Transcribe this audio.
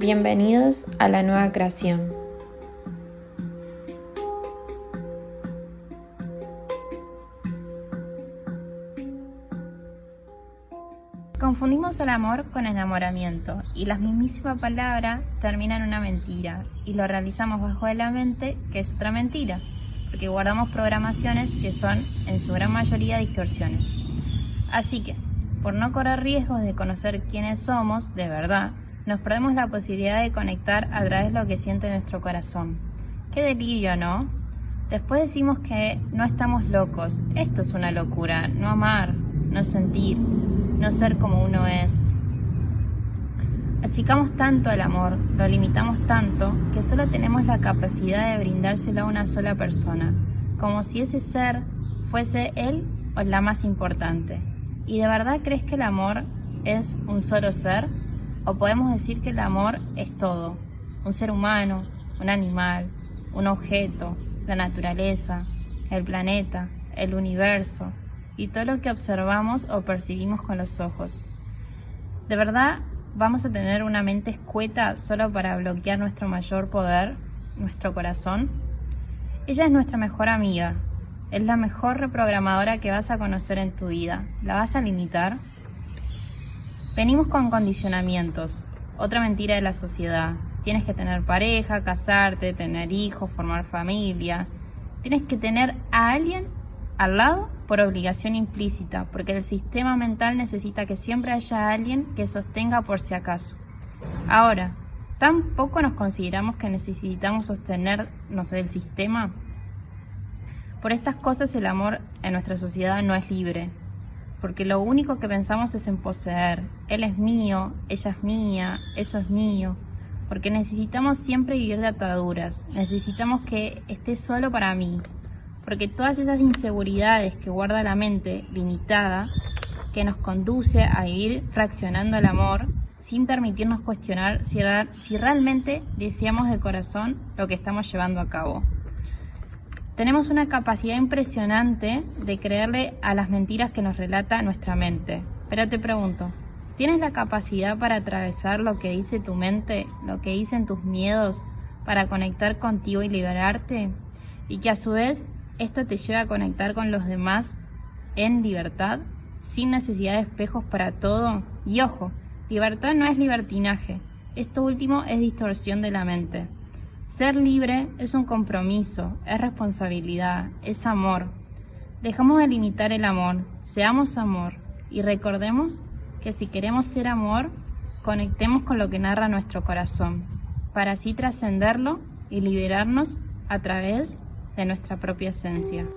Bienvenidos a la nueva creación. Confundimos el amor con enamoramiento y la mismísima palabra termina en una mentira y lo realizamos bajo de la mente que es otra mentira, porque guardamos programaciones que son en su gran mayoría distorsiones. Así que, por no correr riesgos de conocer quiénes somos de verdad, nos perdemos la posibilidad de conectar a través de lo que siente nuestro corazón. Qué delirio, ¿no? Después decimos que no estamos locos. Esto es una locura, no amar, no sentir, no ser como uno es. Achicamos tanto el amor, lo limitamos tanto, que solo tenemos la capacidad de brindárselo a una sola persona, como si ese ser fuese él o la más importante. ¿Y de verdad crees que el amor es un solo ser? O podemos decir que el amor es todo, un ser humano, un animal, un objeto, la naturaleza, el planeta, el universo y todo lo que observamos o percibimos con los ojos. ¿De verdad vamos a tener una mente escueta solo para bloquear nuestro mayor poder, nuestro corazón? Ella es nuestra mejor amiga, es la mejor reprogramadora que vas a conocer en tu vida. ¿La vas a limitar? Venimos con condicionamientos, otra mentira de la sociedad. Tienes que tener pareja, casarte, tener hijos, formar familia. Tienes que tener a alguien al lado por obligación implícita, porque el sistema mental necesita que siempre haya alguien que sostenga por si acaso. Ahora, ¿tampoco nos consideramos que necesitamos sostenernos del sistema? Por estas cosas el amor en nuestra sociedad no es libre, porque lo único que pensamos es en poseer. Él es mío, ella es mía, eso es mío, porque necesitamos siempre vivir de ataduras, necesitamos que esté solo para mí, porque todas esas inseguridades que guarda la mente limitada, que nos conduce a ir fraccionando el amor, sin permitirnos cuestionar si, si realmente deseamos de corazón lo que estamos llevando a cabo. Tenemos una capacidad impresionante de creerle a las mentiras que nos relata nuestra mente. Pero te pregunto, ¿tienes la capacidad para atravesar lo que dice tu mente, lo que dicen tus miedos, para conectar contigo y liberarte? Y que a su vez esto te lleva a conectar con los demás en libertad, sin necesidad de espejos para todo. Y ojo, libertad no es libertinaje, esto último es distorsión de la mente. Ser libre es un compromiso, es responsabilidad, es amor. Dejamos de limitar el amor, seamos amor y recordemos que si queremos ser amor, conectemos con lo que narra nuestro corazón, para así trascenderlo y liberarnos a través de nuestra propia esencia.